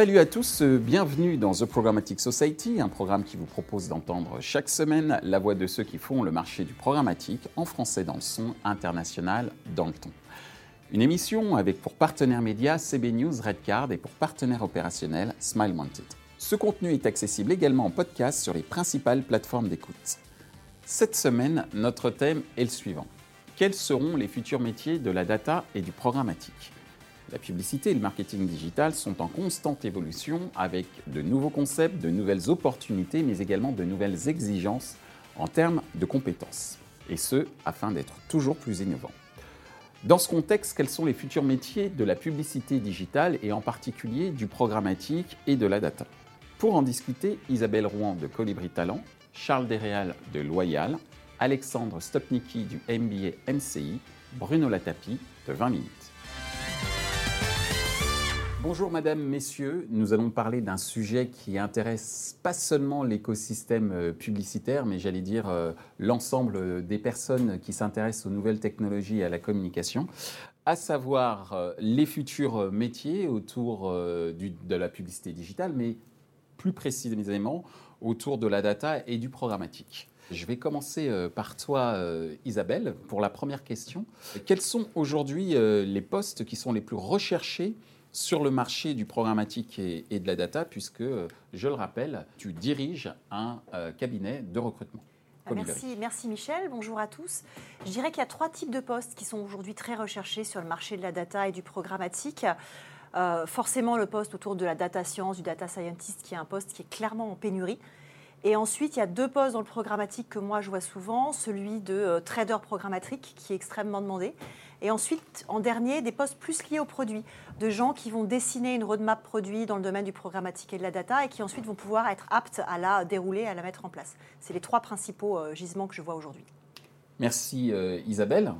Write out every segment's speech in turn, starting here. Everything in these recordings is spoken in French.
Salut à tous, bienvenue dans The Programmatic Society, un programme qui vous propose d'entendre chaque semaine la voix de ceux qui font le marché du programmatique en français dans le son, international dans le ton. Une émission avec pour partenaire média CB News Redcard et pour partenaire opérationnel Smile Wanted. Ce contenu est accessible également en podcast sur les principales plateformes d'écoute. Cette semaine, notre thème est le suivant. Quels seront les futurs métiers de la data et du programmatique? La publicité et le marketing digital sont en constante évolution avec de nouveaux concepts, de nouvelles opportunités, mais également de nouvelles exigences en termes de compétences. Et ce, afin d'être toujours plus innovant. Dans ce contexte, quels sont les futurs métiers de la publicité digitale et en particulier du programmatique et de la data? Pour en discuter, Isabelle Rouen de Colibri Talent, Charles Desréal de Loyal, Alexandre Stopnicki du MBA MCI, Bruno Latapi de 20 minutes. Bonjour Madame, Messieurs, nous allons parler d'un sujet qui intéresse pas seulement l'écosystème euh, publicitaire, mais j'allais dire euh, l'ensemble des personnes qui s'intéressent aux nouvelles technologies et à la communication, à savoir euh, les futurs métiers autour de la publicité digitale, mais plus précisément autour de la data et du programmatique. Je vais commencer par toi, Isabelle, pour la première question. Quels sont aujourd'hui les postes qui sont les plus recherchés sur le marché du programmatique et, de la data, puisque, je le rappelle, tu diriges un euh, cabinet de recrutement. Ah, merci, merci Michel, bonjour à tous. Je dirais qu'il y a trois types de postes qui sont aujourd'hui très recherchés sur le marché de la data et du programmatique. Euh, forcément, le poste autour de la data science, du data scientist, qui est un poste qui est clairement en pénurie. Et ensuite, il y a deux postes dans le programmatique que moi je vois souvent, celui de euh, trader programmatique qui est extrêmement demandé, et ensuite, en dernier, des postes plus liés aux produits, de gens qui vont dessiner une roadmap produit dans le domaine du programmatique et de la data et qui ensuite vont pouvoir être aptes à la dérouler, à la mettre en place. C'est les trois principaux euh, gisements que je vois aujourd'hui. Merci euh, Isabelle.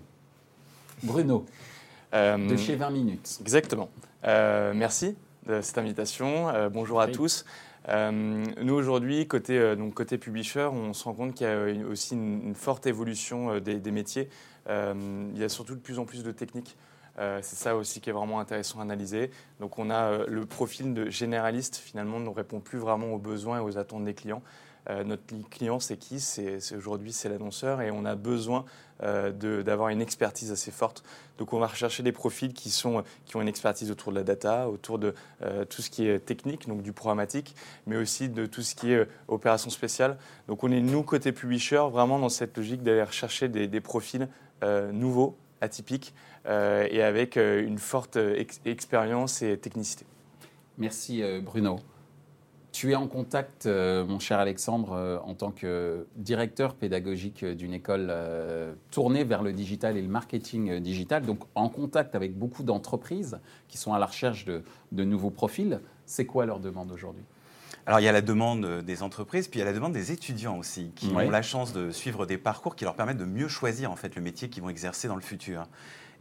Bruno, de chez 20 minutes. Exactement. merci de cette invitation. bonjour à tous. Euh, nous, aujourd'hui, côté, euh, donc, côté publisher, on se rend compte qu'il y a aussi une, forte évolution euh, des, métiers. Il y a surtout de plus en plus de techniques. c'est ça aussi qui est vraiment intéressant à analyser. Donc, on a le profil de généraliste, finalement, ne répond plus vraiment aux besoins et aux attentes des clients. Euh, notre client, c'est qui? C'est aujourd'hui c'est l'annonceur et on a besoin euh, d'avoir une expertise assez forte. Donc on va rechercher des profils qui sont qui ont une expertise autour de la data, autour de euh, tout ce qui est technique, donc du programmatique, mais aussi de tout ce qui est opération spéciale. Donc on est nous côté publisher vraiment dans cette logique d'aller rechercher des profils nouveaux, atypiques et avec une forte expérience et technicité. Merci Bruno. Tu es en contact, euh, mon cher Alexandre, euh, en tant que directeur pédagogique d'une école euh, tournée vers le digital et le marketing digital, donc en contact avec beaucoup d'entreprises qui sont à la recherche de, nouveaux profils. C'est quoi leur demande aujourd'hui? Alors il y a la demande des entreprises, puis il y a la demande des étudiants aussi, qui ont la chance de suivre des parcours qui leur permettent de mieux choisir en fait le métier qu'ils vont exercer dans le futur.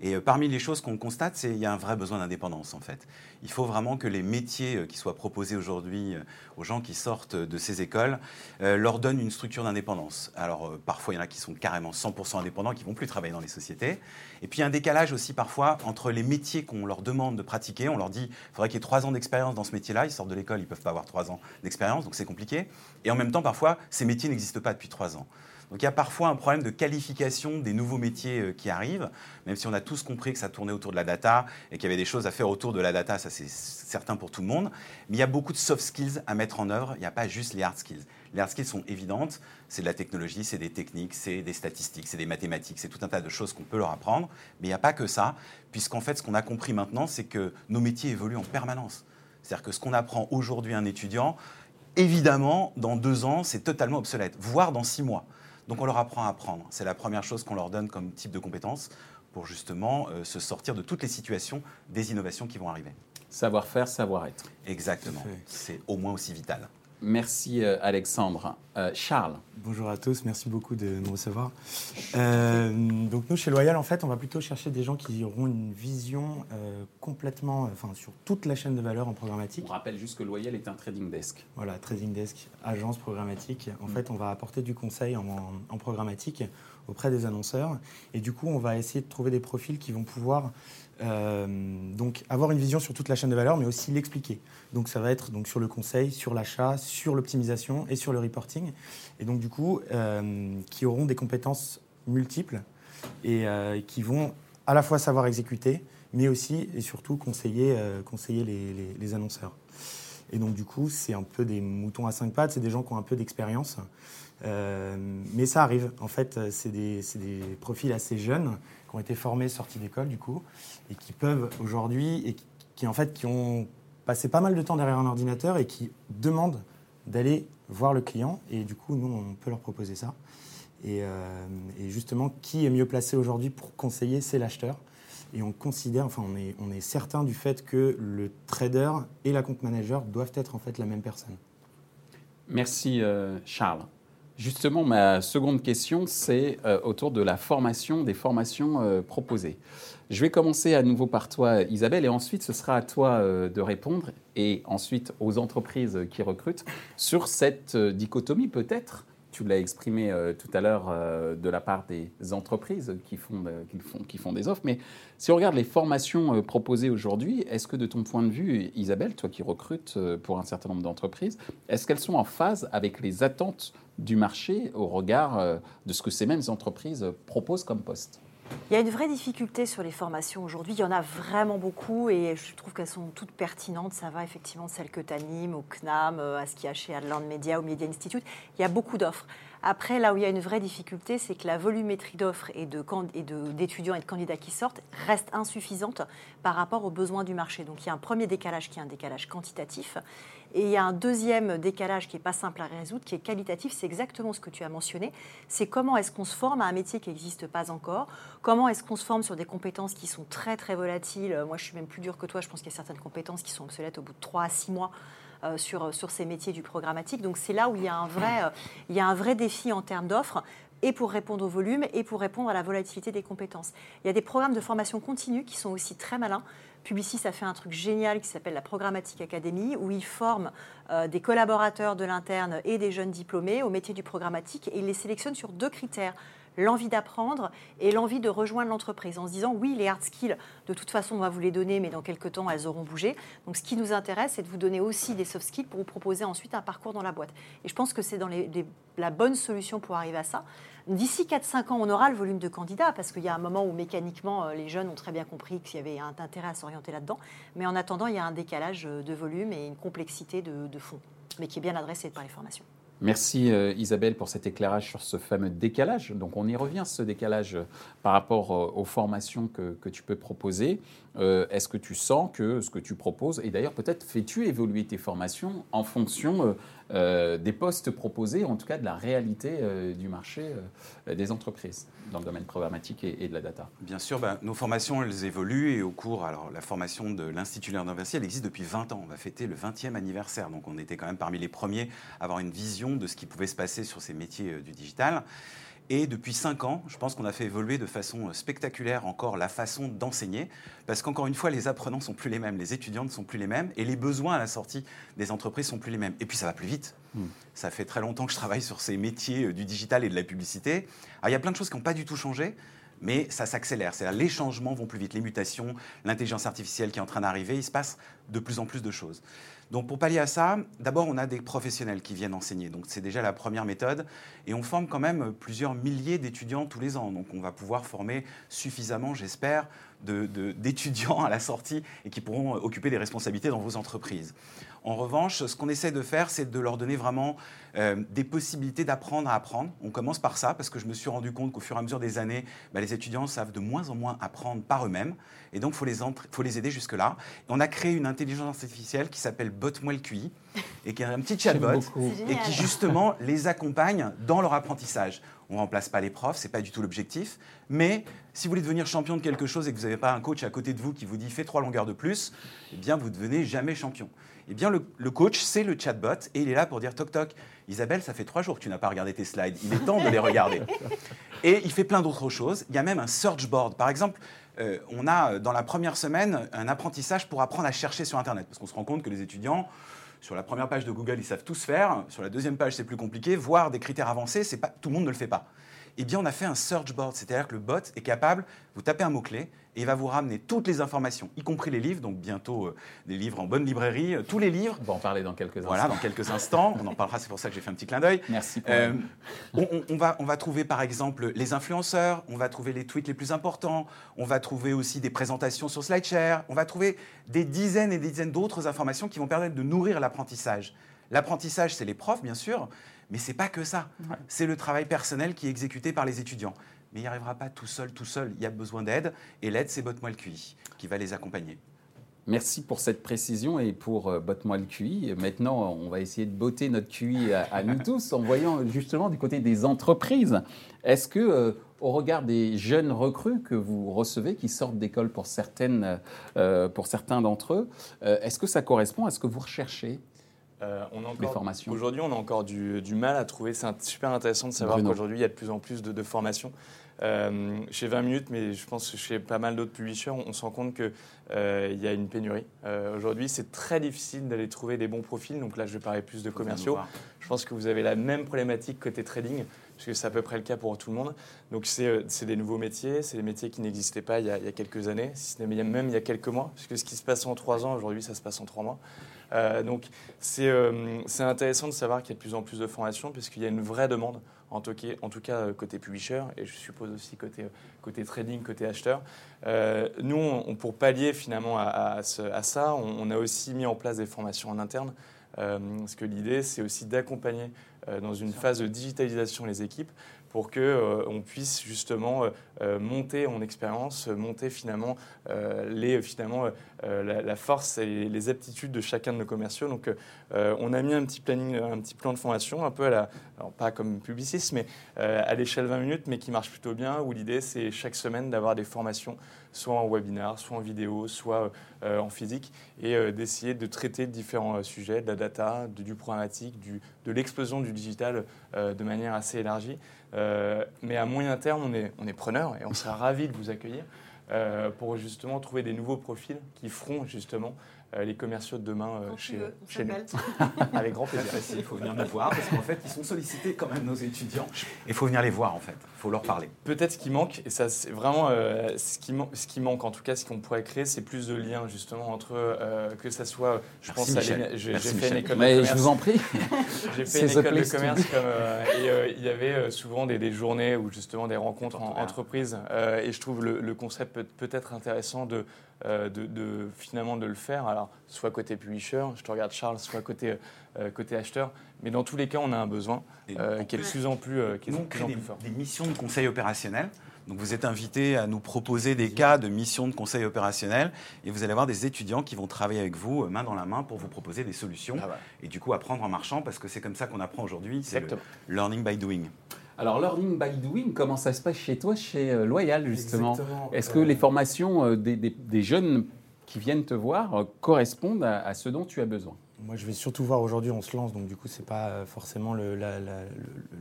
Et euh, parmi les choses qu'on constate, c'est qu'il y a un vrai besoin d'indépendance en fait. Il faut vraiment que les métiers euh, qui soient proposés aujourd'hui euh, aux gens qui sortent de ces écoles leur donnent une structure d'indépendance. Alors parfois il y en a qui sont carrément 100% indépendants, qui vont plus travailler dans les sociétés. Et puis il y a un décalage aussi parfois entre les métiers qu'on leur demande de pratiquer. On leur dit il faudrait qu'il y ait trois ans d'expérience dans ce métier-là. Ils sortent de l'école, ils ne peuvent pas avoir trois ans d'expérience, donc c'est compliqué. Et en même temps parfois ces métiers n'existent pas depuis trois ans. Donc il y a parfois un problème de qualification des nouveaux métiers euh, qui arrivent, même si on a tous compris que ça tournait autour de la data et qu'il y avait des choses à faire autour de la data, ça c'est certain pour tout le monde. Mais il y a beaucoup de soft skills à mettre en œuvre, il n'y a pas juste les hard skills. Les hard skills sont évidentes, c'est de la technologie, c'est des techniques, c'est des statistiques, c'est des mathématiques, c'est tout un tas de choses qu'on peut leur apprendre, mais il n'y a pas que ça, puisqu'en fait ce qu'on a compris maintenant, c'est que nos métiers évoluent en permanence. C'est-à-dire que ce qu'on apprend aujourd'hui à un étudiant, évidemment, dans deux ans, c'est totalement obsolète, voire dans six mois. Donc on leur apprend à apprendre. C'est la première chose qu'on leur donne comme type de compétence pour justement euh, se sortir de toutes les situations des innovations qui vont arriver. Savoir-faire, savoir-être. Exactement. C'est au moins aussi vital. Merci euh, Alexandre. Euh, Charles. Bonjour à tous, merci beaucoup de nous recevoir. Euh, donc nous chez Loyal en fait on va plutôt chercher des gens qui auront une vision complètement, enfin sur toute la chaîne de valeur en programmatique. On rappelle juste que Loyal est un trading desk. Voilà, trading desk, agence programmatique. En mm. fait on va apporter du conseil en, en, programmatique auprès des annonceurs et du coup on va essayer de trouver des profils qui vont pouvoir donc avoir une vision sur toute la chaîne de valeur, mais aussi l'expliquer. Donc ça va être donc sur le conseil, sur l'achat, sur l'optimisation et sur le reporting. Et donc du coup, qui auront des compétences multiples et qui vont à la fois savoir exécuter, mais aussi et surtout conseiller, conseiller les annonceurs. Et donc, du coup, c'est un peu des moutons à cinq pattes, c'est des gens qui ont un peu d'expérience. Euh, mais ça arrive. En fait, c'est des, profils assez jeunes qui ont été formés, sortis d'école, du coup, et qui peuvent aujourd'hui, et qui, en fait, qui ont passé pas mal de temps derrière un ordinateur et qui demandent d'aller voir le client. Et du coup, nous, on peut leur proposer ça. Et, euh, justement, qui est mieux placé aujourd'hui pour conseiller C'est l'acheteur. Et on considère, enfin, on est, on est certain du fait que le trader et la compte manager doivent être en fait la même personne. Merci euh, Charles. Justement, ma seconde question, c'est euh, autour de la formation, des formations euh, proposées. Je vais commencer à nouveau par toi, Isabelle, et ensuite ce sera à toi de répondre, et ensuite aux entreprises qui recrutent, sur cette dichotomie peut-être tu l'as exprimé euh, tout à l'heure euh, de la part des entreprises qui font, qui, font, qui font des offres. Mais si on regarde les formations euh, proposées aujourd'hui, est-ce que de ton point de vue, Isabelle, toi qui recrutes pour un certain nombre d'entreprises, est-ce qu'elles sont en phase avec les attentes du marché au regard de ce que ces mêmes entreprises proposent comme poste? Il y a une vraie difficulté sur les formations aujourd'hui. Il y en a vraiment beaucoup et je trouve qu'elles sont toutes pertinentes. Ça va effectivement de celles que tu animes, au CNAM, à ce qu'il y a chez Adland Media, au Media Institute. Il y a beaucoup d'offres. Après, là où il y a une vraie difficulté, c'est que la volumétrie d'offres et d'étudiants et, de candidats qui sortent reste insuffisante par rapport aux besoins du marché. Donc il y a un premier décalage qui est un décalage quantitatif. Et il y a un deuxième décalage qui n'est pas simple à résoudre, qui est qualitatif. C'est exactement ce que tu as mentionné. C'est comment est-ce qu'on se forme à un métier qui n'existe pas encore? Comment est-ce qu'on se forme sur des compétences qui sont très très volatiles? Moi, je suis même plus dur que toi. Je pense qu'il y a certaines compétences qui sont obsolètes au bout de 3 à 6 mois. Euh, sur, sur ces métiers du programmatique. Donc c'est là où il y a un vrai, euh, il y a un vrai défi en termes d'offres et pour répondre au volume et pour répondre à la volatilité des compétences. Il y a des programmes de formation continue qui sont aussi très malins. Publicis a fait un truc génial qui s'appelle la Programmatique Academy, où ils forment euh, des collaborateurs de l'interne et des jeunes diplômés au métier du programmatique et ils les sélectionnent sur deux critères l'envie d'apprendre et l'envie de rejoindre l'entreprise en se disant oui, les hard skills, de toute façon, on va vous les donner, mais dans quelques temps, elles auront bougé. Donc ce qui nous intéresse, c'est de vous donner aussi des soft skills pour vous proposer ensuite un parcours dans la boîte. Et je pense que c'est dans la bonne solution pour arriver à ça. D'ici 4-5 ans, on aura le volume de candidats, parce qu'il y a un moment où mécaniquement, euh, les jeunes ont très bien compris qu'il y avait un intérêt à s'orienter là-dedans. Mais en attendant, il y a un décalage euh, de volume et une complexité de, de fond, mais qui est bien adressé par les formations. Merci euh, Isabelle pour cet éclairage sur ce fameux décalage. Donc on y revient, ce décalage par rapport aux formations que tu peux proposer. Est-ce que tu sens que ce que tu proposes, et d'ailleurs peut-être fais-tu évoluer tes formations en fonction euh, des postes proposés, en tout cas de la réalité euh, du marché euh, des entreprises dans le domaine programmatique et, de la data? Bien sûr, ben, nos formations, elles évoluent et au cours, alors la formation de l'Institut Léon elle existe depuis 20 ans. On va fêter le 20e anniversaire, donc on était quand même parmi les premiers à avoir une vision de ce qui pouvait se passer sur ces métiers du digital. Et depuis cinq ans, je pense qu'on a fait évoluer de façon spectaculaire encore la façon d'enseigner, parce qu'encore une fois, les apprenants sont plus les mêmes, les étudiants ne sont plus les mêmes, et les besoins à la sortie des entreprises sont plus les mêmes. Et puis ça va plus vite. Hmm. Ça fait très longtemps que je travaille sur ces métiers euh, du digital et de la publicité. il y a plein de choses qui n'ont pas du tout changé mais ça s'accélère. C'est-à-dire les changements vont plus vite, les mutations, l'intelligence artificielle qui est en train d'arriver, il se passe de plus en plus de choses. Donc pour pallier à ça, d'abord on a des professionnels qui viennent enseigner. Donc c'est déjà la première méthode. Et on forme quand même plusieurs milliers d'étudiants tous les ans. Donc on va pouvoir former suffisamment, j'espère, d'étudiants à la sortie et qui pourront occuper des responsabilités dans vos entreprises. En revanche, ce qu'on essaie de faire, c'est de leur donner vraiment euh, des possibilités d'apprendre à apprendre. On commence par ça, parce que je me suis rendu compte qu'au fur et à mesure des années, bah, les étudiants savent de moins en moins apprendre par eux-mêmes. Et donc, il faut les, faut les aider jusque-là. on a créé une intelligence artificielle qui s'appelle BotMoi QI, et qui est un petit chatbot, et qui justement les accompagne dans leur apprentissage. On ne remplace pas les profs, ce n'est pas du tout l'objectif. Mais si vous voulez devenir champion de quelque chose et que vous n'avez pas un coach à côté de vous qui vous dit fais trois longueurs de plus, eh bien vous ne devenez jamais champion. Eh bien le, coach, c'est le chatbot et il est là pour dire toc toc, Isabelle, ça fait trois jours que tu n'as pas regardé tes slides, il est temps de les regarder. Et il fait plein d'autres choses. Il y a même un search board. Par exemple, euh, on a dans la première semaine un apprentissage pour apprendre à chercher sur Internet. Parce qu'on se rend compte que les étudiants, sur la première page de Google, ils savent tous faire. Sur la deuxième page, c'est plus compliqué. Voir des critères avancés, c'est pas, tout le monde ne le fait pas. Eh bien, on a fait un search board, c'est-à-dire que le bot est capable, vous tapez un mot-clé, et il va vous ramener toutes les informations, y compris les livres, donc bientôt euh, des livres en bonne librairie, euh, tous les livres. On va en parler dans quelques instants. Voilà, dans quelques instants. On en parlera, c'est pour ça que j'ai fait un petit clin d'œil. Merci. Euh, on, va, on va trouver par exemple les influenceurs, on va trouver les tweets les plus importants, on va trouver aussi des présentations sur SlideShare, on va trouver des dizaines et des dizaines d'autres informations qui vont permettre de nourrir l'apprentissage. L'apprentissage, c'est les profs, bien sûr, mais c'est pas que ça. C'est le travail personnel qui est exécuté par les étudiants mais il n'y arrivera pas tout seul, tout seul. Il y a besoin d'aide, et l'aide, c'est Botte-moi le QI qui va les accompagner. Merci pour cette précision et pour euh, Botte-moi le QI. Maintenant, on va essayer de botter notre QI à, nous tous en voyant justement du côté des entreprises. Est-ce que, euh, au regard des jeunes recrues que vous recevez, qui sortent d'école pour, certaines, euh, pour certains d'entre eux, est-ce que ça correspond à ce que vous recherchez? On a encore, formations. Aujourd'hui, on a encore du, mal à trouver. C'est super intéressant de savoir qu'aujourd'hui, il y a de plus en plus de, de formations. Euh, chez 20 minutes, mais je pense que chez pas mal d'autres publishers, on, se rend compte qu'il euh, y a une pénurie. Euh, aujourd'hui, c'est très difficile d'aller trouver des bons profils. Donc là, je vais parler plus de commerciaux. Je pense que vous avez la même problématique côté trading, parce que c'est à peu près le cas pour tout le monde. Donc c'est des nouveaux métiers, c'est des métiers qui n'existaient pas il y, a, il y, a, quelques années, si ce n'est même il y a quelques mois, puisque ce qui se passe en trois ans, aujourd'hui, ça se passe en trois mois. Euh, donc c'est intéressant de savoir qu'il y a de plus en plus de formations, puisqu'il y a une vraie demande en tout, cas, en tout cas euh, côté publisher, et je suppose aussi côté, côté trading, côté acheteur. Euh, nous, on, pour pallier finalement à, ça, on, a aussi mis en place des formations en interne, euh, parce que l'idée, c'est aussi d'accompagner dans une phase de digitalisation les équipes pour que euh, on puisse justement euh, euh, monter en expérience, monter finalement les finalement la, force et les aptitudes de chacun de nos commerciaux. Donc on a mis un petit planning, un petit plan de formation, un peu à la, pas comme publiciste, mais à l'échelle 20 minutes, mais qui marche plutôt bien. Où l'idée c'est chaque semaine d'avoir des formations, soit en webinar, soit en vidéo, soit en physique, et d'essayer de traiter différents sujets, de la data, du programmatique, de l'explosion du digital de manière assez élargie. Euh, mais à moyen terme, on est, on est preneur et on sera ravi de vous accueillir euh, pour justement trouver des nouveaux profils qui feront justement euh, les commerciaux de demain euh, chez, chez nous. Avec grand plaisir. Il faut venir nous voir parce qu'en fait, ils sont sollicités quand même nos étudiants. Il faut venir les voir en fait. Il faut leur parler. Peut-être ce qui manque, et ça c'est vraiment euh, ce, qui ce qui manque en tout cas, ce qu'on pourrait créer, c'est plus de liens justement entre que ça soit. Je pense à j'ai fait une école Mais de commerce. je vous en prie. j'ai fait une école de commerce comme, et il y avait souvent des, journées ou justement des rencontres en entreprise. et je trouve le, le concept peut, peut être intéressant de euh, de, finalement de le faire. Alors, soit côté publisher, je te regarde Charles, soit côté, euh, côté acheteur. Mais dans tous les cas, on a un besoin euh, qui est de plus en plus, qui est plus, en plus fort. Des missions de conseil opérationnel. Donc vous êtes invité à nous proposer des cas de missions de conseil opérationnel et vous allez avoir des étudiants qui vont travailler avec vous main dans la main pour vous proposer des solutions ah et du coup apprendre en marchant parce que c'est comme ça qu'on apprend aujourd'hui, c'est le learning by doing. Alors, learning by doing, comment ça se passe chez toi, chez euh, Loyal, justement? Est-ce que les formations euh, des, jeunes qui viennent te voir euh, correspondent à, ce dont tu as besoin moi, je vais surtout voir aujourd'hui, on se lance, donc du coup, ce n'est pas forcément le,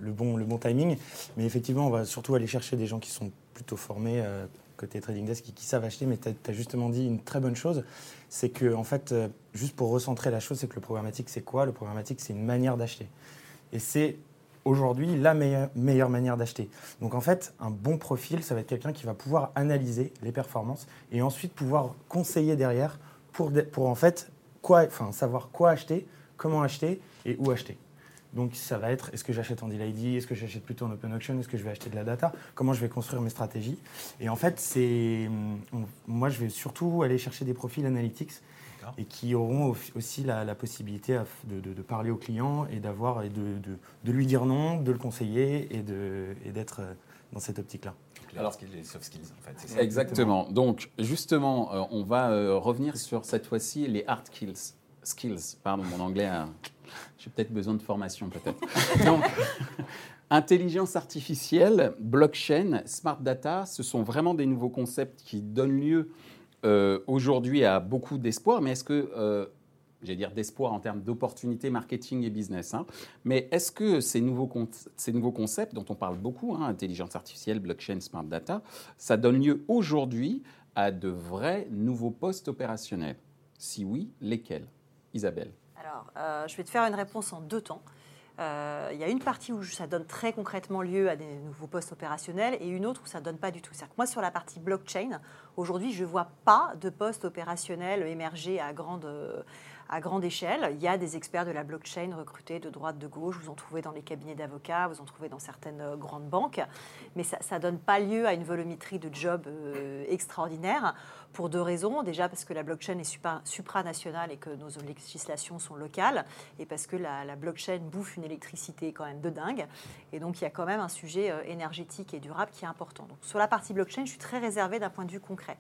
bon, le bon timing. Mais effectivement, on va surtout aller chercher des gens qui sont plutôt formés côté Trading Desk, qui, qui savent acheter. Mais tu as, justement dit une très bonne chose, c'est que, en fait, juste pour recentrer la chose, c'est que le programmatique, c'est quoi? Le programmatique, c'est une manière d'acheter. Et c'est aujourd'hui la meilleure, manière d'acheter. Donc en fait, un bon profil, ça va être quelqu'un qui va pouvoir analyser les performances et ensuite pouvoir conseiller derrière pour, pour en fait quoi, enfin, savoir quoi acheter, comment acheter et où acheter. Donc ça va être, est-ce que j'achète en deal ID, est-ce que j'achète plutôt en open auction, est-ce que je vais acheter de la data, comment je vais construire mes stratégies. Et en fait, c'est, moi je vais surtout aller chercher des profils analytics et qui auront aussi la, possibilité de, parler au client et d'avoir et de, de, lui dire non, de le conseiller et d'être euh, dans cette optique-là. Alors, les soft skills, en fait. Exactement. Donc, justement, euh, on va euh, revenir sur cette fois-ci les hard skills. Skills, pardon, mon anglais a... J'ai peut-être besoin de formation, peut-être. Donc, intelligence artificielle, blockchain, smart data, ce sont vraiment des nouveaux concepts qui donnent lieu euh, aujourd'hui a beaucoup d'espoir, mais est-ce que, euh, j'allais dire d'espoir en termes d'opportunités marketing et business, hein, mais est-ce que ces nouveaux, ces nouveaux concepts dont on parle beaucoup, hein, intelligence artificielle, blockchain, smart data, ça donne lieu aujourd'hui à de vrais nouveaux postes opérationnels? Si oui, lesquels? Isabelle. Alors, euh, je vais te faire une réponse en deux temps. Il y a une partie où ça donne très concrètement lieu à des nouveaux postes opérationnels et une autre où ça ne donne pas du tout. C'est-à-dire que moi, sur la partie blockchain, aujourd'hui, je ne vois pas de poste opérationnel émerger à grande, à grande échelle. Il y a des experts de la blockchain recrutés de droite, de gauche. Vous en trouvez dans les cabinets d'avocats, vous en trouvez dans certaines euh, grandes banques. Mais ça ne donne pas lieu à une volumétrie de jobs euh, extraordinaire pour deux raisons. Déjà parce que la blockchain est supranationale et que nos législations sont locales. Et parce que la, blockchain bouffe une électricité quand même de dingue. Et donc il y a quand même un sujet euh, énergétique et durable qui est important. Sur la partie blockchain, je suis très réservée d'un point de vue concret.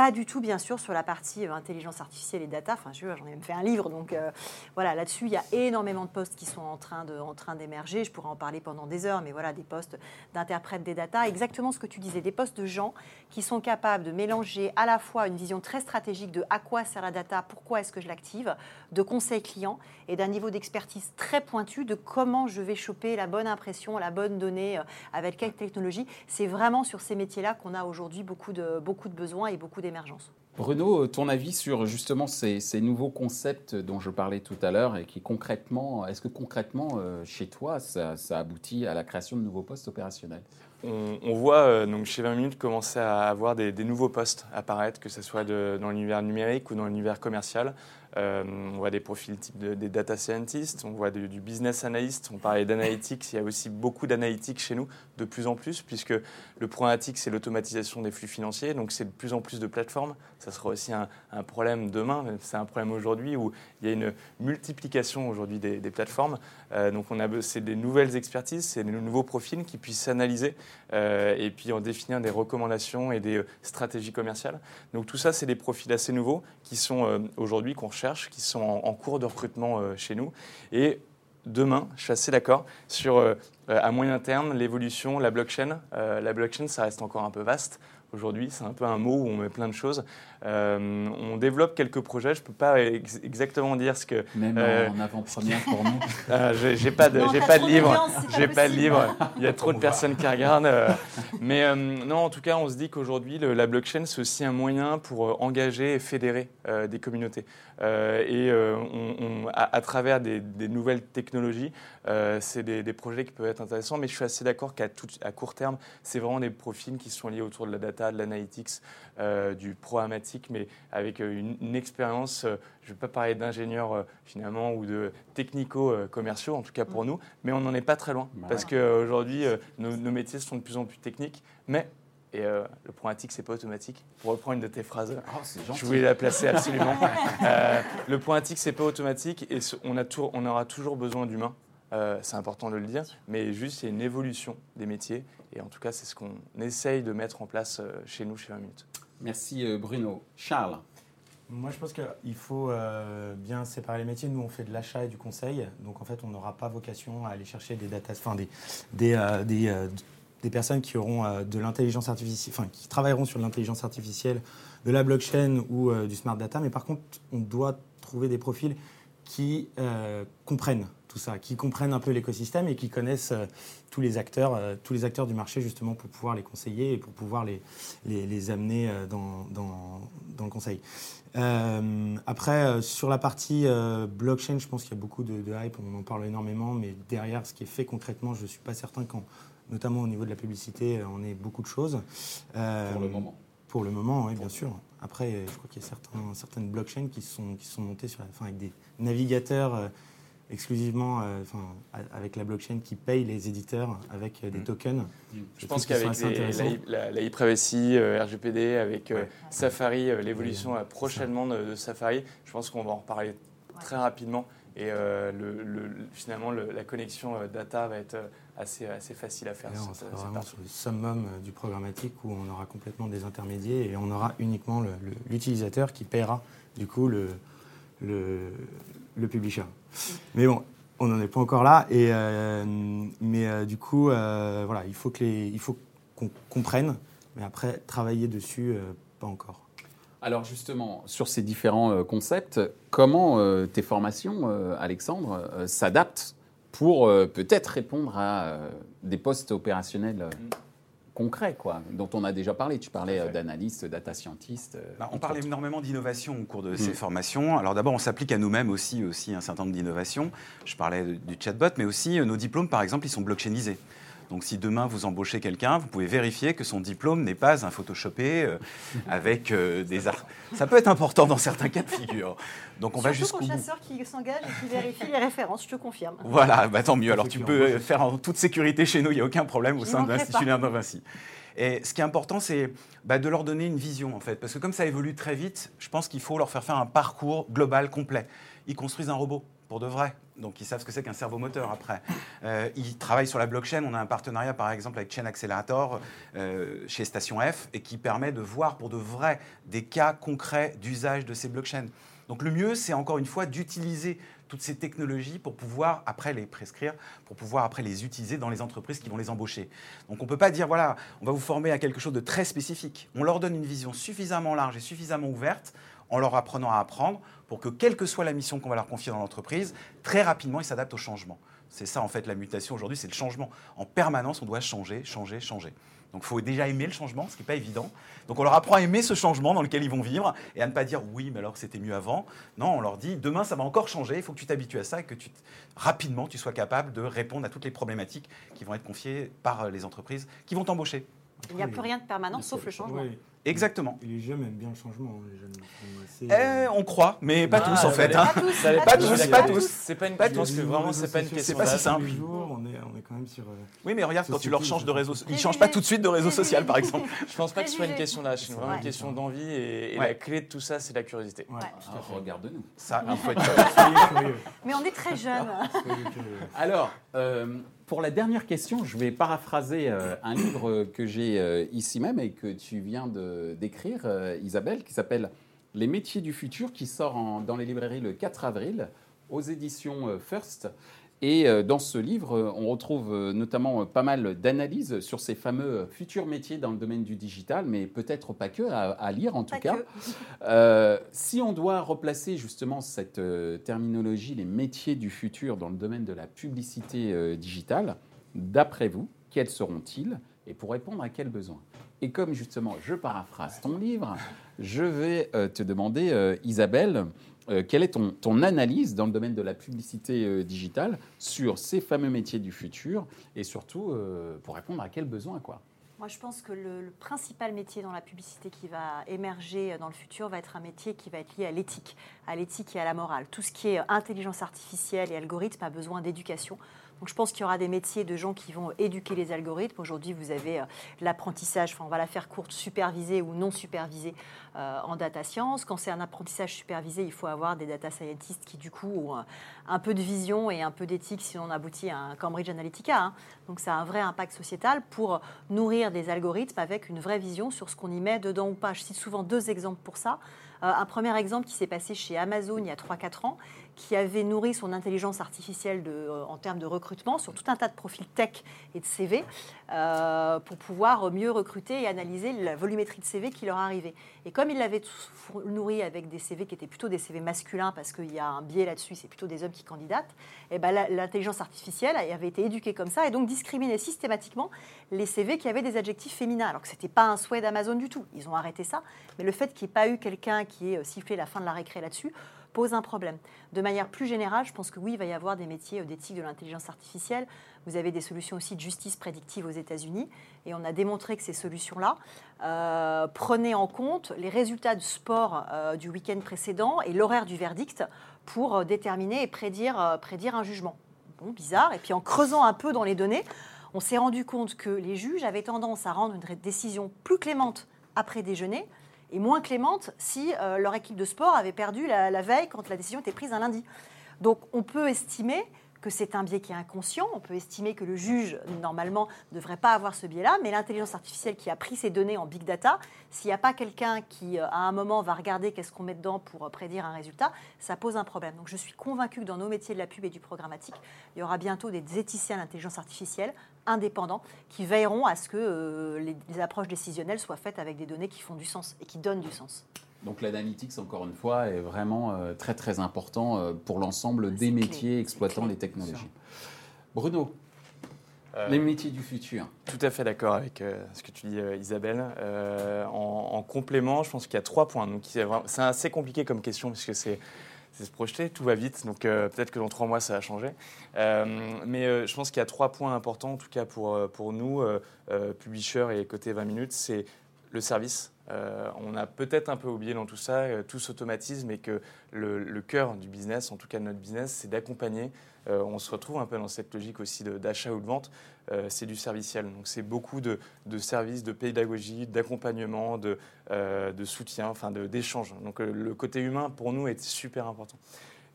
Pas du tout, bien sûr, sur la partie euh, intelligence artificielle et data. Enfin, j'en ai même fait un livre, donc euh, voilà, là-dessus, il y a énormément de postes qui sont en train, train d'émerger. Je pourrais en parler pendant des heures, mais voilà, des postes d'interprètes des data. Exactement ce que tu disais, des postes de gens qui sont capables de mélanger à la fois une vision très stratégique de à quoi sert la data, pourquoi est-ce que je l'active, de conseil client et d'un niveau d'expertise très pointu de comment je vais choper la bonne impression, la bonne donnée, euh, avec quelle technologie. C'est vraiment sur ces métiers-là qu'on a aujourd'hui beaucoup de, beaucoup de besoins et beaucoup d'émergence. Bruno, ton avis sur justement ces, nouveaux concepts dont je parlais tout à l'heure et qui concrètement, est-ce que concrètement euh, chez toi ça, aboutit à la création de nouveaux postes opérationnels? On, voit euh, donc chez 20 minutes commencer à avoir des, nouveaux postes apparaître, que ce soit dans l'univers numérique ou dans l'univers commercial. Euh, on voit des profils type des data scientists, on voit du, business analyst, on parlait d'analytics, il y a aussi beaucoup d'analytics chez nous, de plus en plus, puisque le problématique, c'est l'automatisation des flux financiers, donc c'est de plus en plus de plateformes. Ça sera aussi un, problème demain, c'est un problème aujourd'hui où il y a une multiplication aujourd'hui des, plateformes. Euh, donc on a, c'est des nouvelles expertises, c'est des nouveaux profils qui puissent s'analyser euh, et puis en définir des recommandations et des stratégies commerciales. Donc tout ça, c'est des profils assez nouveaux qui sont aujourd'hui qu'on qui sont en, cours de recrutement euh, chez nous. Et demain, je suis assez d'accord sur, euh, à moyen terme, l'évolution, la blockchain. Euh, la blockchain, ça reste encore un peu vaste aujourd'hui. C'est un peu un mot où on met plein de choses. Euh, on développe quelques projets. Je ne peux pas exactement dire ce que. Même euh, en avant-première pour nous. Euh, j'ai pas de, j'ai pas de livre. J'ai pas de livre. Il y a trop de personnes qui regardent. mais non, en tout cas, on se dit qu'aujourd'hui, la blockchain c'est aussi un moyen pour engager et fédérer des communautés. et on, à, travers des, nouvelles technologies, c'est des, projets qui peuvent être intéressants. Mais je suis assez d'accord qu'à à court terme, c'est vraiment des profils qui sont liés autour de la data, de l'analytics, du programmatique mais avec euh, une, expérience, euh, je ne vais pas parler d'ingénieurs euh, finalement ou de technico-commerciaux, en tout cas pour mm. nous, mais on n'en est pas très loin. Parce qu'aujourd'hui, nos, nos, métiers sont de plus en plus techniques, mais et le pointique, c'est pas automatique. Pour reprendre une de tes phrases, oh, je voulais la placer absolument. le pointique, c'est pas automatique et on, a on aura toujours besoin d'humains. c'est important de le dire, mais juste il y a une évolution des métiers et en tout cas c'est ce qu'on essaye de mettre en place chez nous chez 20 minutes. Merci euh, Bruno. Charles moi, je pense qu'il faut euh, bien séparer les métiers. Nous, on fait de l'achat et du conseil. Donc, en fait, on n'aura pas vocation à aller chercher des enfin, des, euh, des, personnes qui auront de l'intelligence artificielle, enfin, qui travailleront sur l'intelligence artificielle, de la blockchain ou du smart data. Mais par contre, on doit trouver des profils qui comprennent tout ça, qui comprennent un peu l'écosystème et qui connaissent euh, tous les acteurs, euh, tous les acteurs du marché justement pour pouvoir les conseiller et pour pouvoir les, les, amener euh, dans, dans, dans, le conseil. après, sur la partie blockchain, je pense qu'il y a beaucoup de, hype, on en parle énormément, mais derrière ce qui est fait concrètement, je ne suis pas certain quand, notamment au niveau de la publicité, on ait beaucoup de choses. pour le moment Pour le moment, oui, bien sûr. Après, je crois qu'il y a certains, certaines blockchains qui sont, qui sont montées sur la, fin, avec des navigateurs exclusivement euh, avec la blockchain qui paye les éditeurs avec euh, des mm. tokens. Je pense qu'avec la, la e-privacy, euh, RGPD, avec Safari, l'évolution prochainement de, Safari, je pense qu'on va en reparler très rapidement. Et le, finalement, la connexion data va être assez, assez facile à faire. on sera vraiment sur le summum du programmatique où on aura complètement des intermédiaires et on aura uniquement l'utilisateur qui paiera du coup le, le, le publisher. Mais bon, on n'en est pas encore là. Et, euh, mais euh, du coup, euh, voilà, il faut qu'on comprenne, mais après, travailler dessus, pas encore. Alors justement, sur ces différents concepts, comment tes formations, Alexandre, s'adaptent pour peut-être répondre à des postes opérationnels concrets, quoi, dont on a déjà parlé. Tu parlais d'analyste, data scientist. Bah, on parle énormément d'innovation au cours de ces mm. formations. Alors d'abord, on s'applique à nous-mêmes aussi, aussi un certain nombre d'innovations. Je parlais du chatbot, mais aussi nos diplômes, par exemple, ils sont blockchainisés. Donc si demain vous embauchez quelqu'un, vous pouvez vérifier que son diplôme n'est pas un photoshopé euh, avec euh, des arts. Ça peut être important dans certains cas de figure. Donc on va jusqu'au bout. chasseur qui s'engage et qui vérifie les références, je te confirme. Voilà, bah, tant mieux. Alors tu peux faire en toute sécurité chez nous, il n'y a aucun problème au sein de l'Institut Vinci. Et ce qui est important, c'est bah, de leur donner une vision, en fait. Parce que comme ça évolue très vite, je pense qu'il faut leur faire faire un parcours global, complet. Ils construisent un robot, pour de vrai donc ils savent ce que c'est qu'un cerveau moteur après. Euh, ils travaillent sur la blockchain. On a un partenariat par exemple avec Chain Accelerator euh, chez Station F et qui permet de voir pour de vrai des cas concrets d'usage de ces blockchains. Donc le mieux, c'est encore une fois d'utiliser toutes ces technologies pour pouvoir après les prescrire, pour pouvoir après les utiliser dans les entreprises qui vont les embaucher. Donc on ne peut pas dire, voilà, on va vous former à quelque chose de très spécifique. On leur donne une vision suffisamment large et suffisamment ouverte en leur apprenant à apprendre pour que, quelle que soit la mission qu'on va leur confier dans l'entreprise, très rapidement, ils s'adaptent au changement. C'est ça, en fait, la mutation aujourd'hui, c'est le changement. En permanence, on doit changer, changer, changer. Donc il faut déjà aimer le changement, ce qui n'est pas évident. Donc on leur apprend à aimer ce changement dans lequel ils vont vivre et à ne pas dire oui, mais alors c'était mieux avant. Non, on leur dit demain ça va encore changer, il faut que tu t'habitues à ça et que tu, rapidement tu sois capable de répondre à toutes les problématiques qui vont être confiées par les entreprises qui vont t'embaucher. Il n'y a plus rien de permanent sauf le changement. Exactement. Et les jeunes aiment bien le changement. Hein, les jeunes eh, euh, on croit, mais pas tous en fait. Hein. Pas tous, pas tous. C'est pas une question. que vraiment, c'est pas une question. C'est pas si simple. On est même sur. Euh, oui, mais regarde, quand tu leur changes de réseau, ils changent pas tout de suite de réseau social, par exemple. Je pense pas que ce soit une question d'âge. C'est vraiment une question d'envie et la clé de tout ça, c'est la curiosité. Ah, regarde-nous. Ça, il faut être curieux. Mais on est très jeunes. Alors. Euh, pour la dernière question, je vais paraphraser euh, un livre que j'ai euh, ici même et que tu viens d'écrire, euh, Isabelle, qui s'appelle Les métiers du futur, qui sort dans les librairies le 4 avril aux éditions First. Et euh, dans ce livre, euh, on retrouve euh, notamment pas mal d'analyses sur ces fameux futurs métiers dans le domaine du digital, mais peut-être pas que, à, lire en tout cas. si on doit replacer justement cette terminologie, les métiers du futur dans le domaine de la publicité digitale, d'après vous, quels seront-ils? Et pour répondre à quels besoins Et comme justement je paraphrase ton livre, je vais te demander, Isabelle, euh, quelle est ton, analyse dans le domaine de la publicité euh, digitale sur ces fameux métiers du futur et surtout euh, pour répondre à quels besoins quoi? Moi, je pense que le, principal métier dans la publicité qui va émerger dans le futur va être un métier qui va être lié à l'éthique, à l'éthique et à la morale. Tout ce qui est intelligence artificielle et algorithme a besoin d'éducation. Donc je pense qu'il y aura des métiers de gens qui vont éduquer les algorithmes. Aujourd'hui, vous avez euh, l'apprentissage, enfin, on va la faire courte, supervisé ou non supervisé euh, en data science. Quand c'est un apprentissage supervisé, il faut avoir des data scientists qui, du coup, ont un, peu de vision et un peu d'éthique si on aboutit à un Cambridge Analytica. Hein. Donc ça a un vrai impact sociétal pour nourrir des algorithmes avec une vraie vision sur ce qu'on y met dedans ou pas. Je cite souvent deux exemples pour ça. Euh, un premier exemple qui s'est passé chez Amazon il y a 3-4 ans, qui avait nourri son intelligence artificielle euh, en termes de recrutement sur tout un tas de profils tech et de CV euh, pour pouvoir mieux recruter et analyser la volumétrie de CV qui leur arrivait. Et comme il l'avait nourri avec des CV qui étaient plutôt des CV masculins, parce qu'il y a un biais là-dessus, c'est plutôt des hommes qui candidatent, et eh ben l'intelligence artificielle avait été éduquée comme ça et donc discriminait systématiquement les CV qui avaient des adjectifs féminins, alors que ce n'était pas un souhait d'Amazon du tout. Ils ont arrêté ça, mais le fait qu'il n'y ait pas eu quelqu'un qui ait euh, sifflé la fin de la récré là-dessus pose un problème. De manière plus générale, je pense que oui, il va y avoir des métiers euh, d'éthique de l'intelligence artificielle. Vous avez des solutions aussi de justice prédictive aux États-Unis, et on a démontré que ces solutions-là euh, prenaient en compte les résultats de sport du week-end précédent et l'horaire du verdict pour déterminer et prédire, prédire un jugement. Bon, bizarre. Et puis en creusant un peu dans les données, on s'est rendu compte que les juges avaient tendance à rendre une décision plus clémente après déjeuner et moins clémente si euh, leur équipe de sport avait perdu la, la, veille quand la décision était prise un lundi. Donc on peut estimer que c'est un biais qui est inconscient. On peut estimer que le juge, normalement, ne devrait pas avoir ce biais-là, mais l'intelligence artificielle qui a pris ces données en big data, s'il n'y a pas quelqu'un qui, euh, à un moment, va regarder qu'est-ce qu'on met dedans pour euh, prédire un résultat, ça pose un problème. Donc je suis convaincue que dans nos métiers de la pub et du programmatique, il y aura bientôt des éthiciens d'intelligence artificielle indépendants qui veilleront à ce que euh, les, les approches décisionnelles soient faites avec des données qui font du sens et qui donnent du sens. Donc l'analytics, encore une fois, est vraiment euh, très très important euh, pour l'ensemble des métiers exploitant les technologies. Bruno les métiers du futur. Tout à fait d'accord avec ce que tu dis, Isabelle. En, complément, je pense qu'il y a trois points. Donc, c'est assez compliqué comme question puisque c'est c'est se projeter, tout va vite, donc peut-être que dans trois mois ça va changer. mais je pense qu'il y a trois points importants, en tout cas pour, pour nous, publishers et côté 20 minutes, c'est le service. Euh, on a peut-être un peu oublié dans tout ça, euh, tout s'automatise, et que le, cœur du business, en tout cas de notre business, c'est d'accompagner. Euh, on se retrouve un peu dans cette logique aussi d'achat ou de vente. c'est du serviciel. Donc c'est beaucoup de, services, de pédagogie, d'accompagnement, de, de, soutien, enfin d'échange. Donc le côté humain, pour nous, est super important.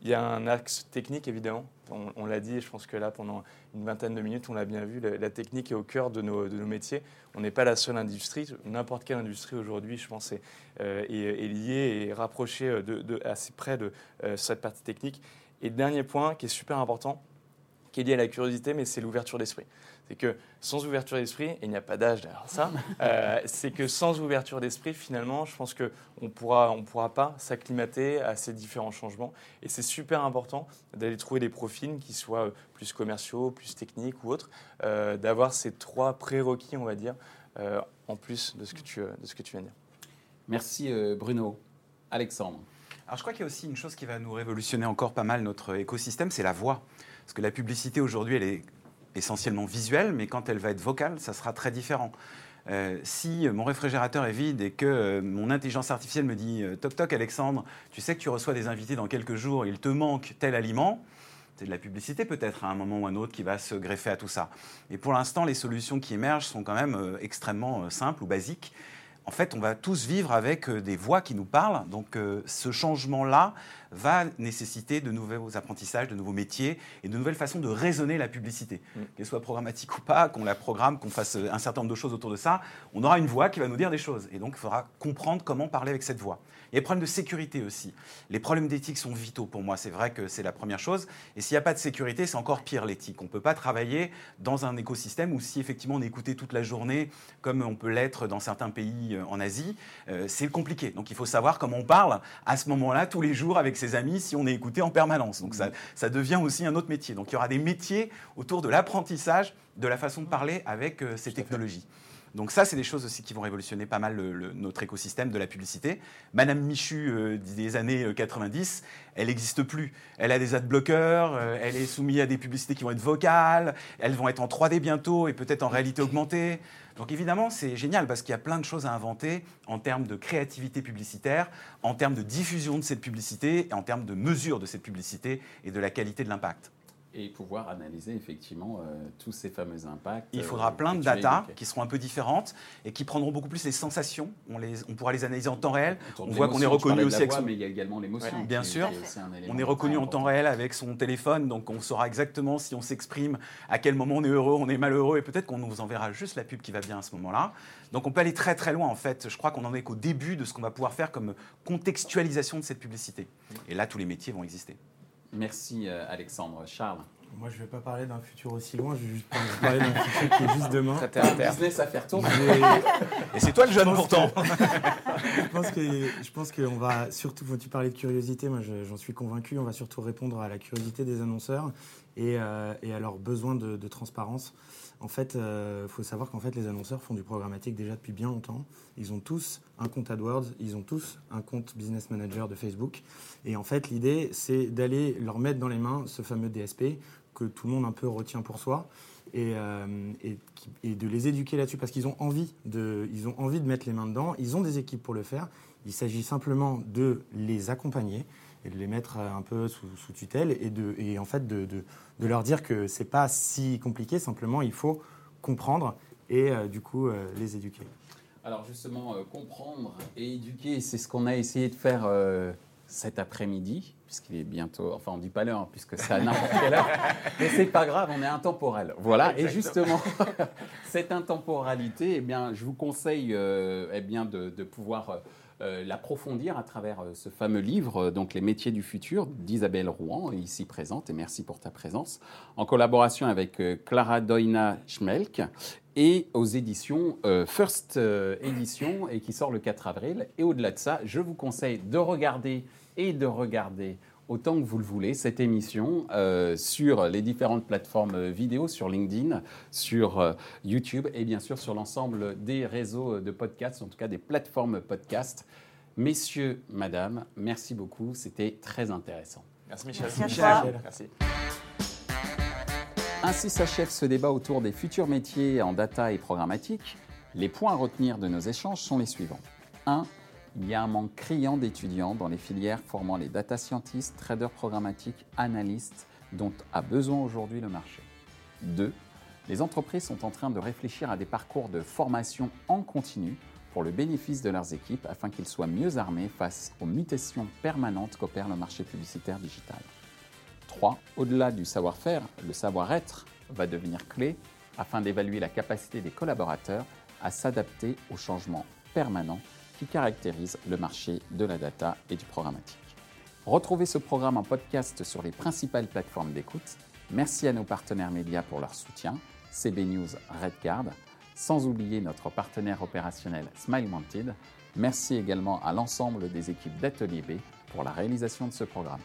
Il y a un axe technique, évidemment. On, l'a dit, je pense que là, pendant une vingtaine de minutes, on l'a bien vu, la, technique est au cœur de nos, métiers. On n'est pas la seule industrie. N'importe quelle industrie aujourd'hui, je pense, est, euh, liée et rapprochée euh, de, assez près de euh, cette partie technique. Et dernier point qui est super important, qui est lié à la curiosité, mais c'est l'ouverture d'esprit. C'est que sans ouverture d'esprit, et il n'y a pas d'âge derrière ça, euh, c'est que sans ouverture d'esprit, finalement, je pense qu'on ne pourra, on pourra pas s'acclimater à ces différents changements. Et c'est super important d'aller trouver des profils qui soient plus commerciaux, plus techniques ou autres, euh, d'avoir ces trois prérequis, on va dire, euh, en plus de ce, que tu, de ce que tu viens de dire. Merci Bruno. Alexandre. Alors je crois qu'il y a aussi une chose qui va nous révolutionner encore pas mal notre écosystème, c'est la voix. Parce que la publicité aujourd'hui, elle est essentiellement visuelle, mais quand elle va être vocale, ça sera très différent. Euh, si mon réfrigérateur est vide et que euh, mon intelligence artificielle me dit euh, Toc toc Alexandre, tu sais que tu reçois des invités dans quelques jours, il te manque tel aliment, c'est de la publicité peut-être à un moment ou un autre qui va se greffer à tout ça. Et pour l'instant, les solutions qui émergent sont quand même extrêmement simples ou basiques en fait, on va tous vivre avec des voix qui nous parlent. Donc, ce changement-là, va nécessiter de nouveaux apprentissages, de nouveaux métiers et de nouvelles façons de raisonner la publicité. Mm. Qu'elle soit programmatique ou pas, qu'on la programme, qu'on fasse un certain nombre de choses autour de ça, on aura une voix qui va nous dire des choses. Et donc, il faudra comprendre comment parler avec cette voix. Il y a des problèmes de sécurité aussi. Les problèmes d'éthique sont vitaux pour moi. C'est vrai que c'est la première chose. Et s'il n'y a pas de sécurité, c'est encore pire l'éthique. On ne peut pas travailler dans un écosystème où si effectivement on est écouté toute la journée, comme on peut l'être dans certains pays euh, en Asie, euh, c'est compliqué. Donc il faut savoir comment on parle à ce moment-là, tous les jours, avec ses amis si on est écouté en permanence. Donc ça, ça devient aussi un autre métier. Donc il y aura des métiers autour de l'apprentissage de la façon de parler avec euh, ces technologies. Donc ça, c'est des choses aussi qui vont révolutionner pas mal notre écosystème de la publicité. Madame Michu euh, des années 90, euh, elle n'existe plus. Elle a des adblockers, euh, elle est soumise à des publicités qui vont être vocales, elles vont être en 3D bientôt et peut-être en réalité augmentée. Donc évidemment, c'est génial parce qu'il y a plein de choses à inventer en termes de créativité publicitaire, en termes de diffusion de cette publicité et en termes de mesure de cette publicité et de la qualité de l'impact et pouvoir analyser effectivement euh, tous ces fameux impacts. Il faudra euh, plein de data qui seront un peu différentes et qui prendront beaucoup plus les sensations. On, les, on pourra les analyser en temps réel. On voit qu'on est reconnu aussi avec son... mais il y a également l'émotion. bien sûr. on est reconnu en temps réel avec son téléphone, donc on saura exactement si on s'exprime, à quel moment on est heureux, on est malheureux, et peut-être qu'on nous enverra juste la pub qui va bien à ce moment-là. Donc on peut aller très très loin en fait. Je crois qu'on en est qu'au début de ce qu'on va pouvoir faire comme contextualisation de cette publicité. Et là, tous les métiers vont exister. Merci euh, Alexandre. Charles moi, je ne vais pas parler d'un futur aussi loin, je vais juste parler d'un futur qui est juste demain. Business à faire tourner. Et c'est toi le jeune pourtant. je pense que je pense qu'on va surtout, quand tu parlais de curiosité, moi j'en suis convaincu, on va surtout répondre à la curiosité des annonceurs et, euh, à leurs besoins de, transparence. En fait, il euh, faut savoir qu'en fait, les annonceurs font du programmatique déjà depuis bien longtemps. Ils ont tous un compte AdWords, ils ont tous un compte Business Manager de Facebook. Et en fait, l'idée, c'est d'aller leur mettre dans les mains ce fameux DSP que tout le monde un peu retient pour soi. Et, euh, et, de les éduquer là-dessus parce qu'ils ont ont envie de mettre les mains dedans. Ils ont des équipes pour le faire. Il s'agit simplement de les accompagner et de les mettre un peu sous, tutelle et, de, et en fait de, de, de leur dire que c'est pas si compliqué, simplement il faut comprendre et euh, du coup euh, les éduquer. Alors justement, euh, comprendre et éduquer, c'est ce qu'on a essayé de faire cet après-midi, puisqu'il est bientôt, enfin on dit pas l'heure, puisque c'est à n'importe quelle heure, mais c'est pas grave, on est intemporel. Voilà, et justement, cette intemporalité, eh bien, je vous conseille eh bien, de, de pouvoir l'approfondir à travers euh, ce fameux livre, euh, donc Les métiers du futur, d'Isabelle Rouen, ici présente, et merci pour ta présence, en collaboration avec Clara Doina Schmelk et aux éditions First Edition, et qui sort le 4 avril. Et au-delà de ça, je vous conseille de regarder et de regarder autant que vous le voulez cette émission euh, sur les différentes plateformes vidéo, sur LinkedIn, sur euh, YouTube et bien sûr sur l'ensemble des réseaux de podcasts, en tout cas des plateformes podcast. Messieurs, madame, merci beaucoup, c'était très intéressant. Merci Michel. Merci Merci. Ainsi s'achève ce débat autour des futurs métiers en data et programmatique. Les points à retenir de nos échanges sont les suivants. 1. Il y a un manque criant d'étudiants dans les filières formant les data scientists, traders programmatiques, analystes dont a besoin aujourd'hui le marché. 2. Les entreprises sont en train de réfléchir à des parcours de formation en continu pour le bénéfice de leurs équipes afin qu'ils soient mieux armés face aux mutations permanentes qu'opère le marché publicitaire digital. 3. Au-delà du savoir-faire, le savoir-être va devenir clé afin d'évaluer la capacité des collaborateurs à s'adapter aux changements permanents qui caractérisent le marché de la data et du programmatique. Retrouvez ce programme en podcast sur les principales plateformes d'écoute. Merci à nos partenaires médias pour leur soutien, CB News Redcard, sans oublier notre partenaire opérationnel Smile Wanted. Merci également à l'ensemble des équipes d'Atelier B pour la réalisation de ce programme.